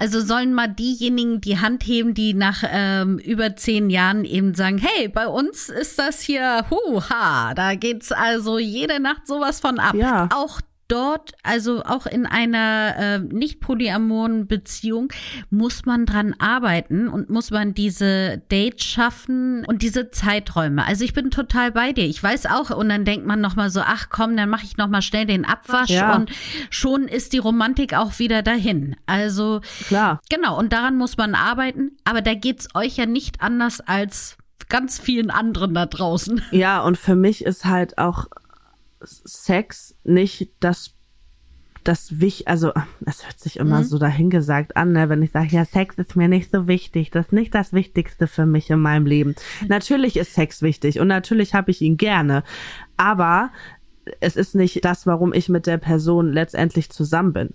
also sollen mal diejenigen die Hand heben, die nach ähm, über zehn Jahren eben sagen, hey, bei uns ist das hier, huha, da geht's also jede Nacht sowas von ab. Ja. Auch dort, also auch in einer äh, nicht polyamoren Beziehung, muss man dran arbeiten und muss man diese Dates schaffen und diese Zeiträume. Also ich bin total bei dir. Ich weiß auch, und dann denkt man nochmal so, ach komm, dann mache ich nochmal schnell den Abwasch ja. und schon ist die Romantik auch wieder dahin. Also klar. Genau, und daran muss man arbeiten, aber da geht's euch ja nicht anders als ganz vielen anderen da draußen. Ja, und für mich ist halt auch Sex nicht das das wichtig, also es hört sich immer mhm. so dahingesagt an, ne? wenn ich sage, ja, Sex ist mir nicht so wichtig, das ist nicht das Wichtigste für mich in meinem Leben. Natürlich ist Sex wichtig und natürlich habe ich ihn gerne, aber es ist nicht das, warum ich mit der Person letztendlich zusammen bin.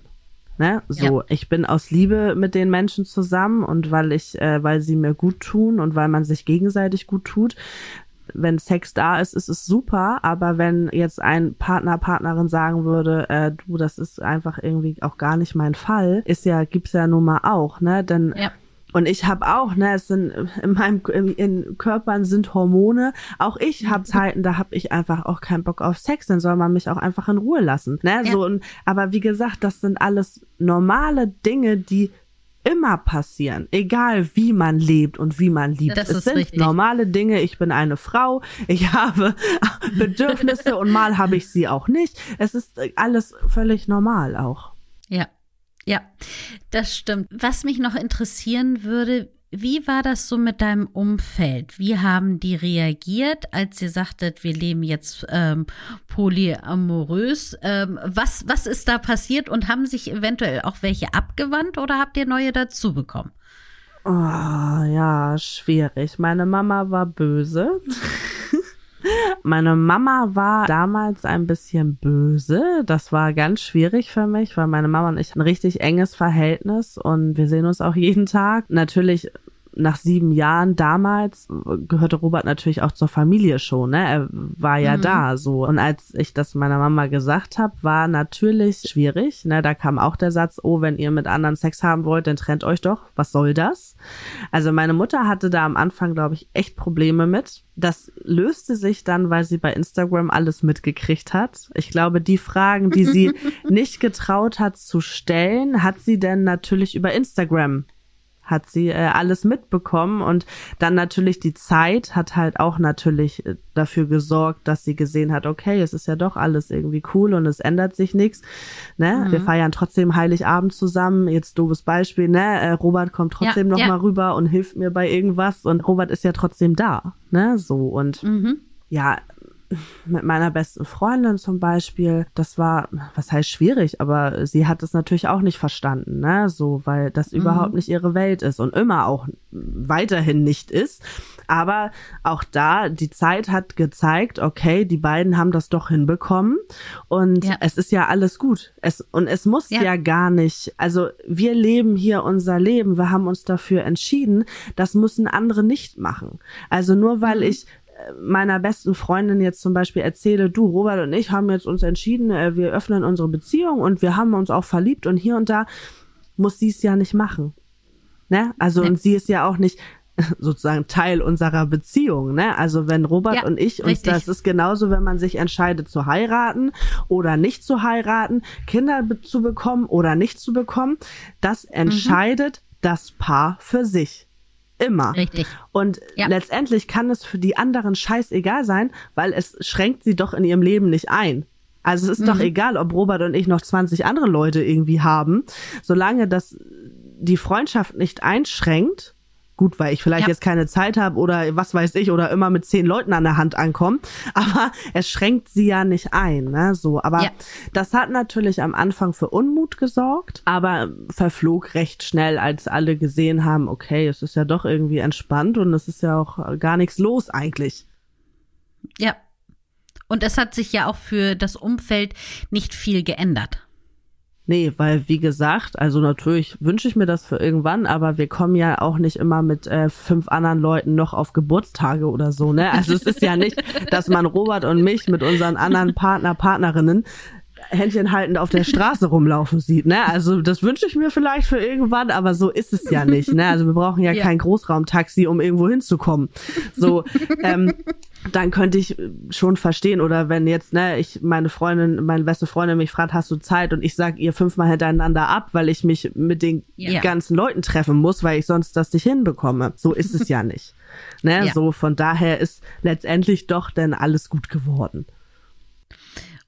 Ne? So, ja. ich bin aus Liebe mit den Menschen zusammen und weil ich, äh, weil sie mir gut tun und weil man sich gegenseitig gut tut wenn Sex da ist, ist es super, aber wenn jetzt ein Partner, Partnerin sagen würde, äh, du, das ist einfach irgendwie auch gar nicht mein Fall, ist ja, gibt's ja nun mal auch, ne? Denn ja. Und ich habe auch, ne, es sind in meinem in, in Körpern sind Hormone. Auch ich habe Zeiten, da habe ich einfach auch keinen Bock auf Sex, dann soll man mich auch einfach in Ruhe lassen. Ne? Ja. So und aber wie gesagt, das sind alles normale Dinge, die immer passieren, egal wie man lebt und wie man liebt. Das es sind richtig. normale Dinge. Ich bin eine Frau, ich habe Bedürfnisse und mal habe ich sie auch nicht. Es ist alles völlig normal auch. Ja. Ja, das stimmt. Was mich noch interessieren würde, wie war das so mit deinem Umfeld? Wie haben die reagiert, als ihr sagtet, wir leben jetzt ähm, polyamorös? Ähm, was, was ist da passiert und haben sich eventuell auch welche abgewandt oder habt ihr neue dazu bekommen? Oh, ja, schwierig. Meine Mama war böse. Meine Mama war damals ein bisschen böse. Das war ganz schwierig für mich, weil meine Mama und ich ein richtig enges Verhältnis und wir sehen uns auch jeden Tag. Natürlich nach sieben Jahren damals gehörte Robert natürlich auch zur Familie schon, ne? Er war ja mhm. da so. Und als ich das meiner Mama gesagt habe, war natürlich schwierig. Ne? Da kam auch der Satz, oh, wenn ihr mit anderen Sex haben wollt, dann trennt euch doch. Was soll das? Also meine Mutter hatte da am Anfang, glaube ich, echt Probleme mit. Das löste sich dann, weil sie bei Instagram alles mitgekriegt hat. Ich glaube, die Fragen, die sie nicht getraut hat zu stellen, hat sie denn natürlich über Instagram hat sie äh, alles mitbekommen und dann natürlich die Zeit hat halt auch natürlich äh, dafür gesorgt, dass sie gesehen hat, okay, es ist ja doch alles irgendwie cool und es ändert sich nichts. Ne? Mhm. Wir feiern trotzdem Heiligabend zusammen. Jetzt doofes Beispiel, ne? Äh, Robert kommt trotzdem ja, noch ja. mal rüber und hilft mir bei irgendwas und Robert ist ja trotzdem da, ne? So und mhm. ja, mit meiner besten Freundin zum Beispiel, das war, was heißt schwierig, aber sie hat es natürlich auch nicht verstanden, ne, so, weil das mhm. überhaupt nicht ihre Welt ist und immer auch weiterhin nicht ist. Aber auch da, die Zeit hat gezeigt, okay, die beiden haben das doch hinbekommen und ja. es ist ja alles gut. Es, und es muss ja. ja gar nicht, also wir leben hier unser Leben, wir haben uns dafür entschieden, das müssen andere nicht machen. Also nur weil mhm. ich meiner besten Freundin jetzt zum Beispiel erzähle, du, Robert und ich haben jetzt uns entschieden, äh, wir öffnen unsere Beziehung und wir haben uns auch verliebt und hier und da muss sie es ja nicht machen. Ne? Also, nee. und sie ist ja auch nicht sozusagen Teil unserer Beziehung, ne? Also wenn Robert ja, und ich uns richtig. das ist genauso, wenn man sich entscheidet zu heiraten oder nicht zu heiraten, Kinder zu bekommen oder nicht zu bekommen, das entscheidet mhm. das Paar für sich. Immer. Richtig. Und ja. letztendlich kann es für die anderen scheißegal sein, weil es schränkt sie doch in ihrem Leben nicht ein. Also es ist mhm. doch egal, ob Robert und ich noch 20 andere Leute irgendwie haben. Solange das die Freundschaft nicht einschränkt, Gut, weil ich vielleicht ja. jetzt keine Zeit habe oder was weiß ich oder immer mit zehn Leuten an der Hand ankomme. Aber es schränkt sie ja nicht ein, ne? So, aber ja. das hat natürlich am Anfang für Unmut gesorgt, aber verflog recht schnell, als alle gesehen haben, okay, es ist ja doch irgendwie entspannt und es ist ja auch gar nichts los eigentlich. Ja. Und es hat sich ja auch für das Umfeld nicht viel geändert. Nee, weil wie gesagt, also natürlich wünsche ich mir das für irgendwann, aber wir kommen ja auch nicht immer mit äh, fünf anderen Leuten noch auf Geburtstage oder so, ne? Also es ist ja nicht, dass man Robert und mich mit unseren anderen Partner, Partnerinnen Händchen haltend auf der Straße rumlaufen sieht. Ne? Also das wünsche ich mir vielleicht für irgendwann, aber so ist es ja nicht. Ne? Also wir brauchen ja, ja. kein Großraumtaxi, um irgendwo hinzukommen. So, ähm, dann könnte ich schon verstehen oder wenn jetzt ne ich meine Freundin meine beste Freundin mich fragt hast du Zeit und ich sag ihr fünfmal hintereinander ab weil ich mich mit den ja. ganzen Leuten treffen muss weil ich sonst das nicht hinbekomme so ist es ja nicht ne ja. so von daher ist letztendlich doch denn alles gut geworden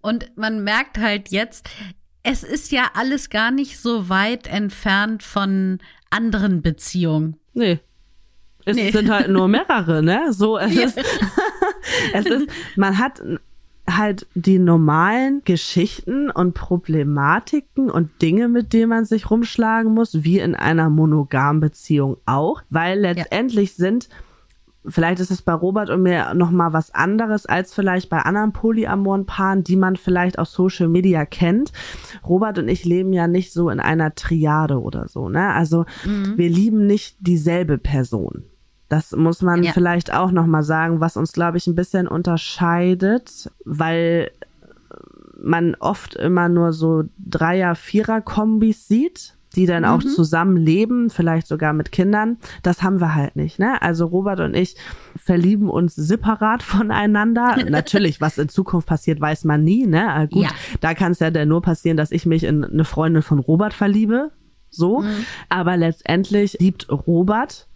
und man merkt halt jetzt, es ist ja alles gar nicht so weit entfernt von anderen Beziehungen. Nee. Es nee. sind halt nur mehrere, ne? So, es ja. ist, es ist, man hat halt die normalen Geschichten und Problematiken und Dinge, mit denen man sich rumschlagen muss, wie in einer monogamen Beziehung auch, weil letztendlich ja. sind vielleicht ist es bei Robert und mir noch mal was anderes als vielleicht bei anderen polyamoren Paaren, die man vielleicht aus Social Media kennt. Robert und ich leben ja nicht so in einer Triade oder so, ne? Also mhm. wir lieben nicht dieselbe Person. Das muss man ja. vielleicht auch noch mal sagen, was uns glaube ich ein bisschen unterscheidet, weil man oft immer nur so Dreier, Vierer Kombis sieht die dann mhm. auch zusammenleben, vielleicht sogar mit Kindern. Das haben wir halt nicht. Ne? Also Robert und ich verlieben uns separat voneinander. Natürlich, was in Zukunft passiert, weiß man nie. Ne? Äh, gut, ja. da kann es ja dann nur passieren, dass ich mich in eine Freundin von Robert verliebe. So. Mhm. Aber letztendlich liebt Robert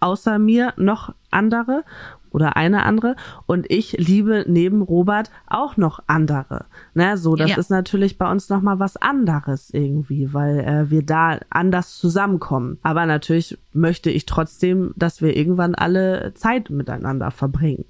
außer mir noch andere oder eine andere und ich liebe neben Robert auch noch andere. Ne, so das ja. ist natürlich bei uns noch mal was anderes irgendwie, weil äh, wir da anders zusammenkommen. Aber natürlich möchte ich trotzdem, dass wir irgendwann alle Zeit miteinander verbringen.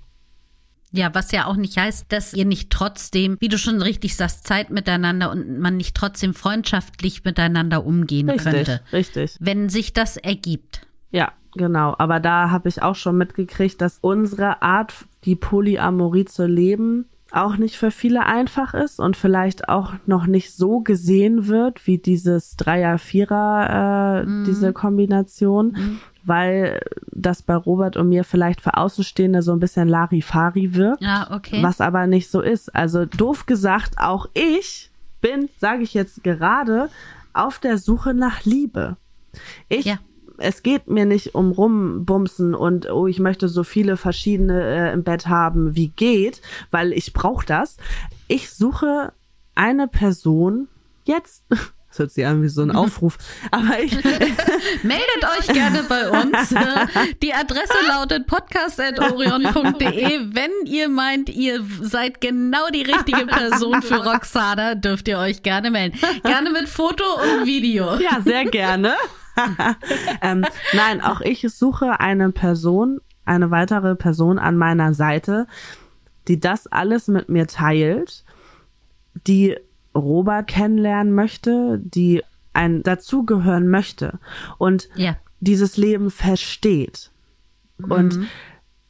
Ja, was ja auch nicht heißt, dass ihr nicht trotzdem, wie du schon richtig sagst, Zeit miteinander und man nicht trotzdem freundschaftlich miteinander umgehen richtig, könnte. Richtig. Wenn sich das ergibt. Ja, Genau, aber da habe ich auch schon mitgekriegt, dass unsere Art, die Polyamorie zu leben, auch nicht für viele einfach ist und vielleicht auch noch nicht so gesehen wird wie dieses Dreier, Vierer, äh, mhm. diese Kombination, mhm. weil das bei Robert und mir vielleicht für Außenstehende so ein bisschen Larifari wirkt, ja, okay. was aber nicht so ist. Also doof gesagt, auch ich bin, sage ich jetzt gerade, auf der Suche nach Liebe. Ich ja es geht mir nicht um rumbumsen und oh, ich möchte so viele verschiedene äh, im Bett haben, wie geht, weil ich brauche das. Ich suche eine Person jetzt. Das hört sich an wie so ein Aufruf. Aber ich. Meldet euch gerne bei uns. Die Adresse lautet podcast.orion.de. Wenn ihr meint, ihr seid genau die richtige Person für Roxana, dürft ihr euch gerne melden. Gerne mit Foto und Video. Ja, sehr gerne. ähm, nein, auch ich suche eine Person, eine weitere Person an meiner Seite, die das alles mit mir teilt, die Robert kennenlernen möchte, die ein dazugehören möchte und ja. dieses Leben versteht mhm. und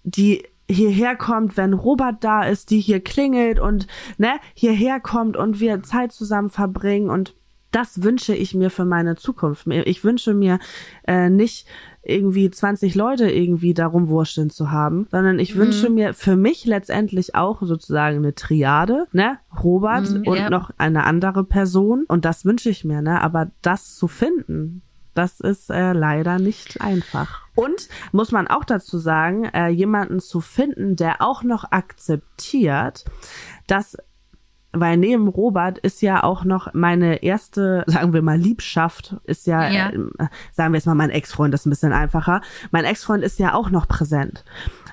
die hierher kommt, wenn Robert da ist, die hier klingelt und ne, hierher kommt und wir Zeit zusammen verbringen und das wünsche ich mir für meine Zukunft. Ich wünsche mir äh, nicht irgendwie 20 Leute irgendwie darum wursteln zu haben, sondern ich mhm. wünsche mir für mich letztendlich auch sozusagen eine Triade, ne? Robert mhm, und ja. noch eine andere Person und das wünsche ich mir, ne? Aber das zu finden, das ist äh, leider nicht einfach. Und muss man auch dazu sagen, äh, jemanden zu finden, der auch noch akzeptiert, dass weil neben Robert ist ja auch noch meine erste, sagen wir mal, Liebschaft, ist ja, ja. Äh, sagen wir jetzt mal mein Ex-Freund, das ist ein bisschen einfacher. Mein Ex-Freund ist ja auch noch präsent.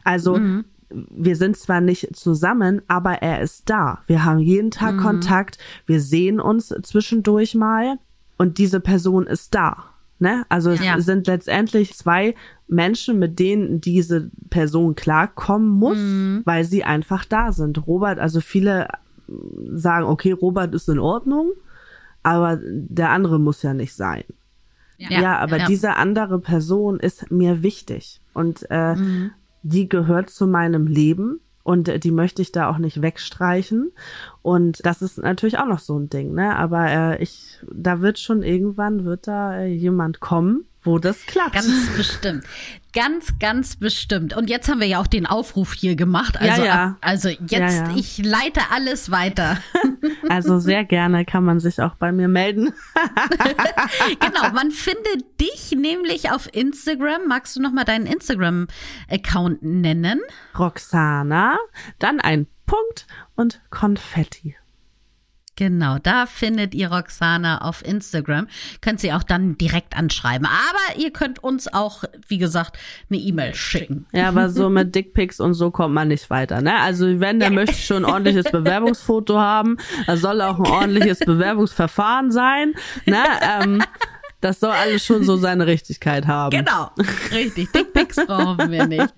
Also mhm. wir sind zwar nicht zusammen, aber er ist da. Wir haben jeden Tag mhm. Kontakt, wir sehen uns zwischendurch mal und diese Person ist da. Ne? Also ja. es sind letztendlich zwei Menschen, mit denen diese Person klarkommen muss, mhm. weil sie einfach da sind. Robert, also viele sagen, okay, Robert ist in Ordnung, aber der andere muss ja nicht sein. Ja, ja aber ja. diese andere Person ist mir wichtig und äh, mhm. die gehört zu meinem Leben und äh, die möchte ich da auch nicht wegstreichen und das ist natürlich auch noch so ein Ding, ne? Aber äh, ich, da wird schon irgendwann wird da äh, jemand kommen, wo das klappt. Ganz bestimmt. Ganz, ganz bestimmt. Und jetzt haben wir ja auch den Aufruf hier gemacht. Also, ja, ja. also jetzt, ja. ich leite alles weiter. Also sehr gerne kann man sich auch bei mir melden. genau, man findet dich nämlich auf Instagram. Magst du nochmal deinen Instagram-Account nennen? Roxana, dann ein Punkt und Konfetti. Genau, da findet ihr Roxana auf Instagram. Könnt sie auch dann direkt anschreiben. Aber ihr könnt uns auch, wie gesagt, eine E-Mail schicken. Ja, aber so mit Dickpics und so kommt man nicht weiter. Ne? Also wenn, der ja. möchte schon ein ordentliches Bewerbungsfoto haben. Das soll auch ein ordentliches Bewerbungsverfahren sein. Ne? Ähm, das soll alles schon so seine Richtigkeit haben. Genau, richtig. Dickpics brauchen wir nicht.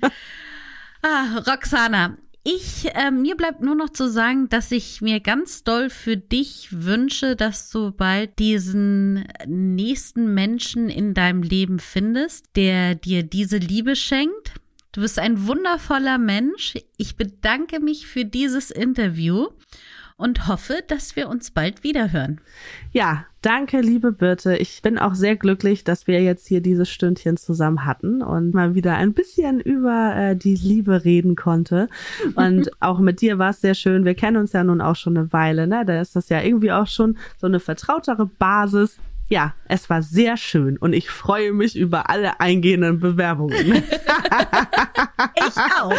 Ah, Roxana, ich, äh, mir bleibt nur noch zu sagen, dass ich mir ganz doll für dich wünsche, dass du bald diesen nächsten Menschen in deinem Leben findest, der dir diese Liebe schenkt. Du bist ein wundervoller Mensch. Ich bedanke mich für dieses Interview und hoffe, dass wir uns bald wiederhören. Ja, danke, liebe Birte. Ich bin auch sehr glücklich, dass wir jetzt hier dieses Stündchen zusammen hatten und mal wieder ein bisschen über äh, die Liebe reden konnte. Und auch mit dir war es sehr schön. Wir kennen uns ja nun auch schon eine Weile, ne? Da ist das ja irgendwie auch schon so eine vertrautere Basis. Ja, es war sehr schön und ich freue mich über alle eingehenden Bewerbungen. ich auch.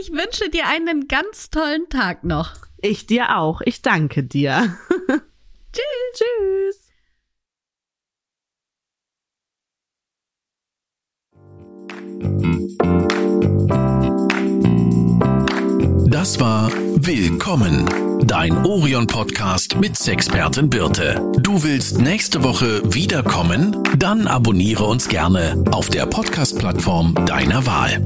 Ich wünsche dir einen ganz tollen Tag noch. Ich dir auch. Ich danke dir. Tschüss. Tschüss. Das war Willkommen, dein Orion-Podcast mit Sexpertin Birte. Du willst nächste Woche wiederkommen? Dann abonniere uns gerne auf der Podcast-Plattform deiner Wahl.